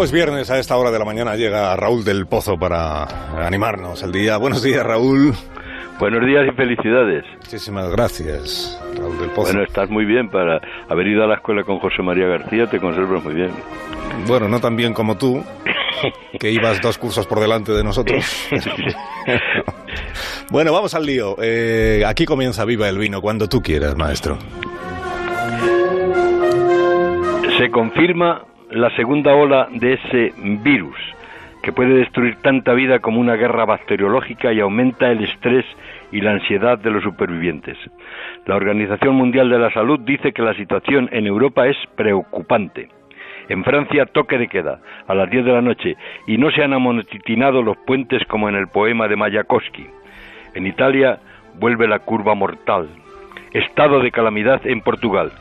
Como es viernes a esta hora de la mañana llega Raúl del Pozo para animarnos el día. Buenos días, Raúl. Buenos días y felicidades. Muchísimas gracias, Raúl del Pozo. Bueno, estás muy bien para haber ido a la escuela con José María García, te conservas muy bien. Bueno, no tan bien como tú, que ibas dos cursos por delante de nosotros. bueno, vamos al lío. Eh, aquí comienza Viva el Vino, cuando tú quieras, maestro. Se confirma la segunda ola de ese virus que puede destruir tanta vida como una guerra bacteriológica y aumenta el estrés y la ansiedad de los supervivientes. La Organización Mundial de la Salud dice que la situación en Europa es preocupante. En Francia, toque de queda, a las 10 de la noche, y no se han amonetinado los puentes como en el poema de Mayakovsky. En Italia, vuelve la curva mortal. Estado de calamidad en Portugal.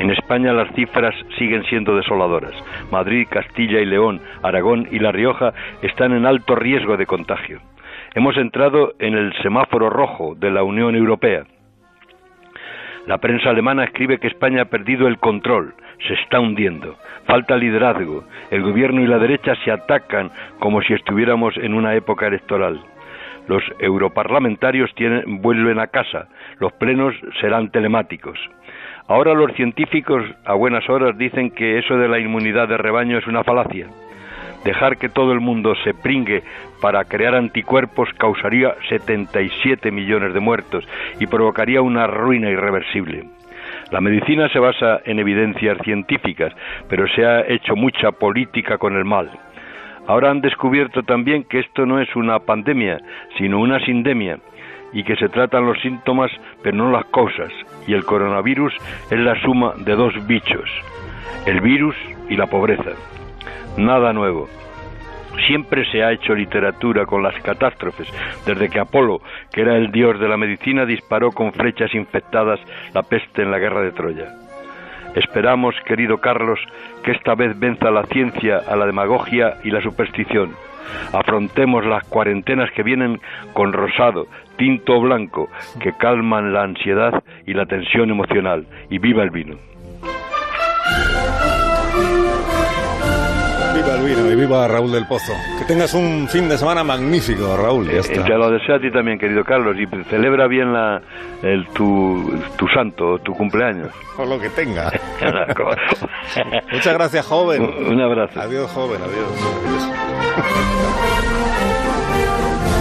En España las cifras siguen siendo desoladoras. Madrid, Castilla y León, Aragón y La Rioja están en alto riesgo de contagio. Hemos entrado en el semáforo rojo de la Unión Europea. La prensa alemana escribe que España ha perdido el control, se está hundiendo, falta liderazgo, el gobierno y la derecha se atacan como si estuviéramos en una época electoral. Los europarlamentarios vuelven a casa, los plenos serán telemáticos. Ahora los científicos a buenas horas dicen que eso de la inmunidad de rebaño es una falacia. Dejar que todo el mundo se pringue para crear anticuerpos causaría 77 millones de muertos y provocaría una ruina irreversible. La medicina se basa en evidencias científicas, pero se ha hecho mucha política con el mal. Ahora han descubierto también que esto no es una pandemia, sino una sindemia, y que se tratan los síntomas pero no las causas, y el coronavirus es la suma de dos bichos, el virus y la pobreza. Nada nuevo. Siempre se ha hecho literatura con las catástrofes, desde que Apolo, que era el dios de la medicina, disparó con flechas infectadas la peste en la guerra de Troya. Esperamos, querido Carlos, que esta vez venza la ciencia a la demagogia y la superstición. Afrontemos las cuarentenas que vienen con rosado, tinto blanco, que calman la ansiedad y la tensión emocional. Y viva el vino. Viva el vino y viva Raúl del Pozo. Que tengas un fin de semana magnífico, Raúl. Ya está. Te lo deseo a ti también, querido Carlos, y celebra bien la, el, tu, tu santo, tu cumpleaños. O lo que tenga. Muchas gracias, joven. Un abrazo. Adiós, joven, adiós.